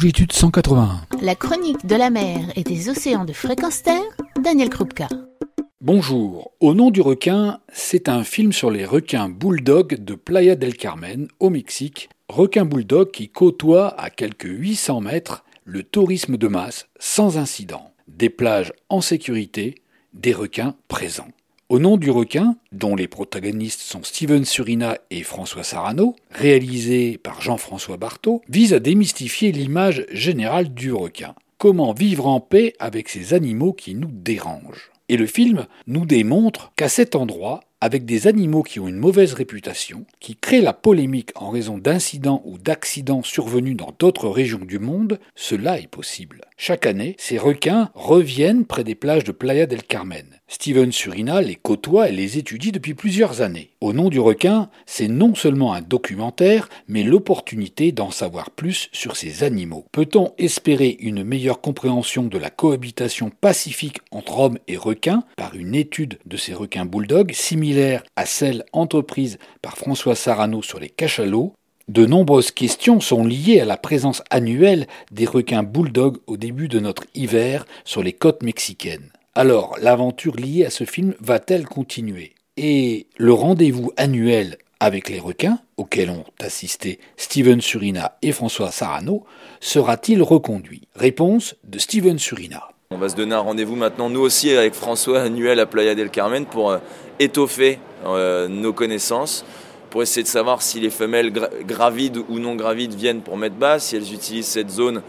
Longitude 181. La chronique de la mer et des océans de fréquence terre, Daniel Krupka. Bonjour. Au nom du requin, c'est un film sur les requins bulldog de Playa del Carmen, au Mexique. Requins bulldog qui côtoient à quelques 800 mètres le tourisme de masse sans incident. Des plages en sécurité, des requins présents. Au nom du requin, dont les protagonistes sont Steven Surina et François Sarano, réalisé par Jean-François Barthaud, vise à démystifier l'image générale du requin. Comment vivre en paix avec ces animaux qui nous dérangent Et le film nous démontre qu'à cet endroit, avec des animaux qui ont une mauvaise réputation, qui créent la polémique en raison d'incidents ou d'accidents survenus dans d'autres régions du monde, cela est possible. Chaque année, ces requins reviennent près des plages de Playa del Carmen. Steven Surina les côtoie et les étudie depuis plusieurs années. Au nom du requin, c'est non seulement un documentaire, mais l'opportunité d'en savoir plus sur ces animaux. Peut-on espérer une meilleure compréhension de la cohabitation pacifique entre hommes et requins par une étude de ces requins bulldogs à celle entreprise par François Sarano sur les cachalots de nombreuses questions sont liées à la présence annuelle des requins bulldogs au début de notre hiver sur les côtes mexicaines. Alors, l'aventure liée à ce film va-t-elle continuer? Et le rendez-vous annuel avec les requins, auquel ont assisté Steven Surina et François Sarano, sera-t-il reconduit? Réponse de Steven Surina. On va se donner un rendez-vous maintenant, nous aussi, avec François annuel à Playa del Carmen pour euh, étoffer euh, nos connaissances, pour essayer de savoir si les femelles gravides ou non gravides viennent pour mettre bas, si elles utilisent cette zone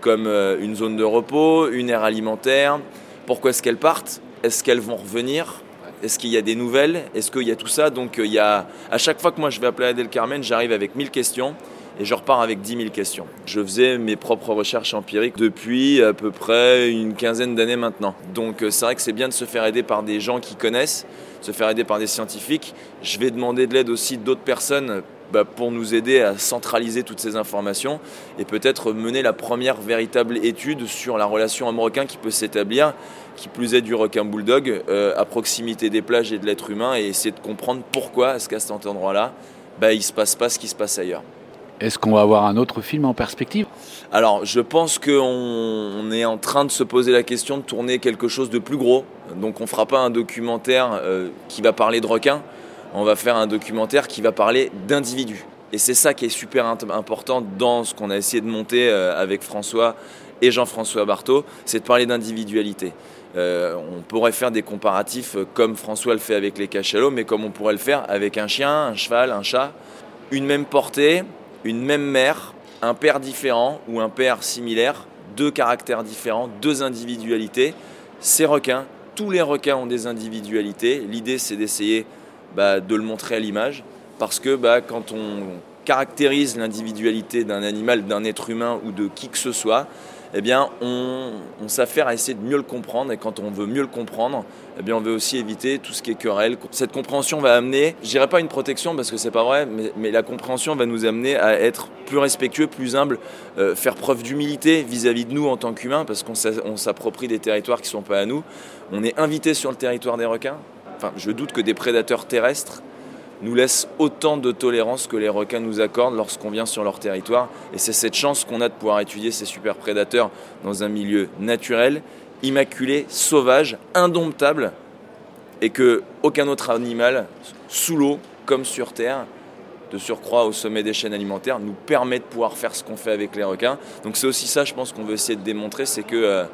comme euh, une zone de repos, une aire alimentaire, pourquoi est-ce qu'elles partent? Est-ce qu'elles vont revenir? Est-ce qu'il y a des nouvelles? Est-ce qu'il y a tout ça? Donc il y a, à chaque fois que moi je vais à Playa del Carmen, j'arrive avec 1000 questions et je repars avec 10 000 questions. Je faisais mes propres recherches empiriques depuis à peu près une quinzaine d'années maintenant. Donc euh, c'est vrai que c'est bien de se faire aider par des gens qui connaissent, se faire aider par des scientifiques. Je vais demander de l'aide aussi d'autres personnes bah, pour nous aider à centraliser toutes ces informations et peut-être mener la première véritable étude sur la relation homme-requin qui peut s'établir, qui plus est du requin bulldog, euh, à proximité des plages et de l'être humain et essayer de comprendre pourquoi est-ce qu'à cet endroit-là, bah, il ne se passe pas ce qui se passe ailleurs. Est-ce qu'on va avoir un autre film en perspective? Alors, je pense qu'on est en train de se poser la question de tourner quelque chose de plus gros. Donc, on ne fera pas un documentaire euh, qui va parler de requins on va faire un documentaire qui va parler d'individus. Et c'est ça qui est super important dans ce qu'on a essayé de monter euh, avec François et Jean-François Barthaud, c'est de parler d'individualité. Euh, on pourrait faire des comparatifs comme François le fait avec les cachalots, mais comme on pourrait le faire avec un chien, un cheval, un chat. Une même portée, une même mère, un père différent ou un père similaire, deux caractères différents, deux individualités. Ces requins, tous les requins ont des individualités. L'idée, c'est d'essayer bah, de le montrer à l'image. Parce que bah, quand on caractérise l'individualité d'un animal, d'un être humain ou de qui que ce soit, eh bien, on, s'affaire à essayer de mieux le comprendre. Et quand on veut mieux le comprendre, eh bien, on veut aussi éviter tout ce qui est querelle. Cette compréhension va amener, je dirais pas une protection parce que c'est pas vrai, mais, la compréhension va nous amener à être plus respectueux, plus humble, euh, faire preuve d'humilité vis-à-vis de nous en tant qu'humains parce qu'on s'approprie des territoires qui sont pas à nous. On est invité sur le territoire des requins je doute que des prédateurs terrestres nous laissent autant de tolérance que les requins nous accordent lorsqu'on vient sur leur territoire. Et c'est cette chance qu'on a de pouvoir étudier ces super prédateurs dans un milieu naturel, immaculé, sauvage, indomptable, et que aucun autre animal, sous l'eau comme sur terre, de surcroît au sommet des chaînes alimentaires, nous permet de pouvoir faire ce qu'on fait avec les requins. Donc c'est aussi ça, je pense, qu'on veut essayer de démontrer, c'est que euh,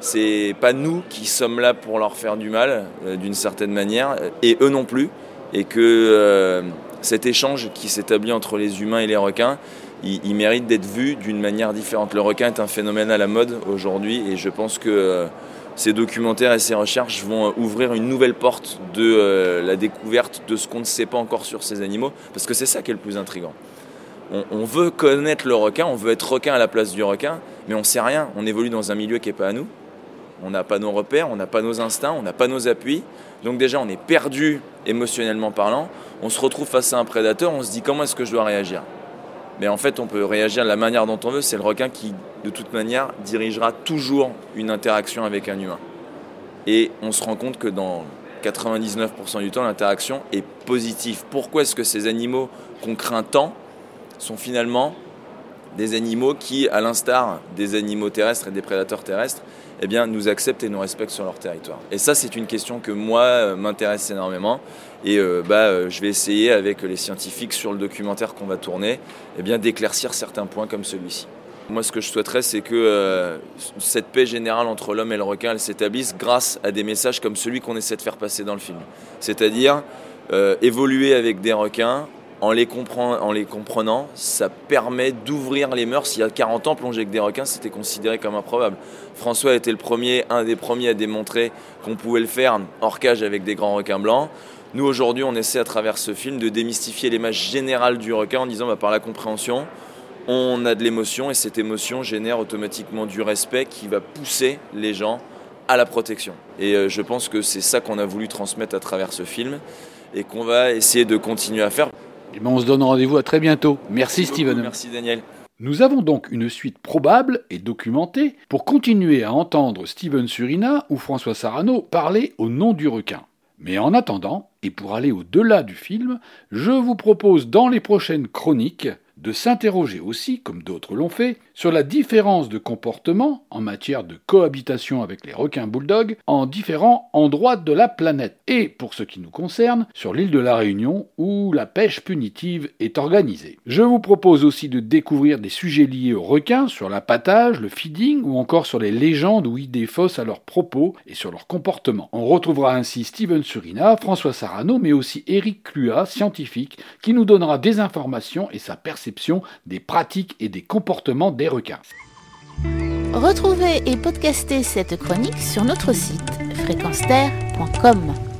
c'est pas nous qui sommes là pour leur faire du mal, euh, d'une certaine manière, et eux non plus. Et que euh, cet échange qui s'établit entre les humains et les requins, il, mérite d'être vu d'une manière différente. Le requin est un phénomène à la mode aujourd'hui, et je pense que euh, ces documentaires et ces recherches vont ouvrir une nouvelle porte de la découverte de ce qu'on ne sait pas encore sur ces animaux, parce que c'est ça qui est le plus intrigant. On, on, veut connaître le requin, on veut être requin à la place du requin, mais on ne sait rien. On évolue dans un milieu qui n'est pas à nous on n'a pas nos repères, on n'a pas nos instincts, on n'a pas nos appuis. Donc déjà, on est perdu émotionnellement parlant. On se retrouve face à un prédateur, on se dit comment est-ce que je dois réagir? Mais en fait, on peut réagir de la manière dont on veut. C'est le requin qui, de toute manière, dirigera toujours une interaction avec un humain. Et on se rend compte que dans 99% du temps, l'interaction est positive. Pourquoi est-ce que ces animaux qu'on craint tant sont finalement des animaux qui, à l'instar des animaux terrestres et des prédateurs terrestres, eh bien, nous acceptent et nous respectent sur leur territoire. Et ça, c'est une question que moi euh, m'intéresse énormément. Et euh, bah, euh, je vais essayer avec les scientifiques sur le documentaire qu'on va tourner, eh bien, d'éclaircir certains points comme celui-ci. Moi, ce que je souhaiterais, c'est que cette paix générale entre l'homme et le requin, elle s'établisse grâce à des messages comme celui qu'on essaie de faire passer dans le film. C'est-à-dire évoluer avec des requins, en les, en les comprenant, ça permet d'ouvrir les mœurs. Il y a 40 ans, plonger avec des requins, c'était considéré comme improbable. François était le premier, un des premiers à démontrer qu'on pouvait le faire hors cage avec des grands requins blancs. Nous, aujourd'hui, on essaie à travers ce film de démystifier l'image générale du requin en disant bah, par la compréhension, on a de l'émotion et cette émotion génère automatiquement du respect qui va pousser les gens à la protection. Et euh, je pense que c'est ça qu'on a voulu transmettre à travers ce film et qu'on va essayer de continuer à faire. Eh ben, on se donne rendez-vous à très bientôt. Merci, Steven. Merci Daniel. Nous avons donc une suite probable et documentée pour continuer à entendre Steven Surina ou François Sarano parler au nom du requin. Mais en attendant, et pour aller au-delà du film, je vous propose dans les prochaines chroniques de s'interroger aussi, comme d'autres l'ont fait, sur la différence de comportement en matière de cohabitation avec les requins bulldogs en différents endroits de la planète, et pour ce qui nous concerne, sur l'île de la Réunion où la pêche punitive est organisée. Je vous propose aussi de découvrir des sujets liés aux requins, sur l'appâtage, le feeding, ou encore sur les légendes ou idées fausses à leurs propos et sur leur comportement. On retrouvera ainsi Steven Surina, François Sarano, mais aussi Eric Clua, scientifique, qui nous donnera des informations et sa perception des pratiques et des comportements des requins. Retrouvez et podcastez cette chronique sur notre site fréquenceterre.com.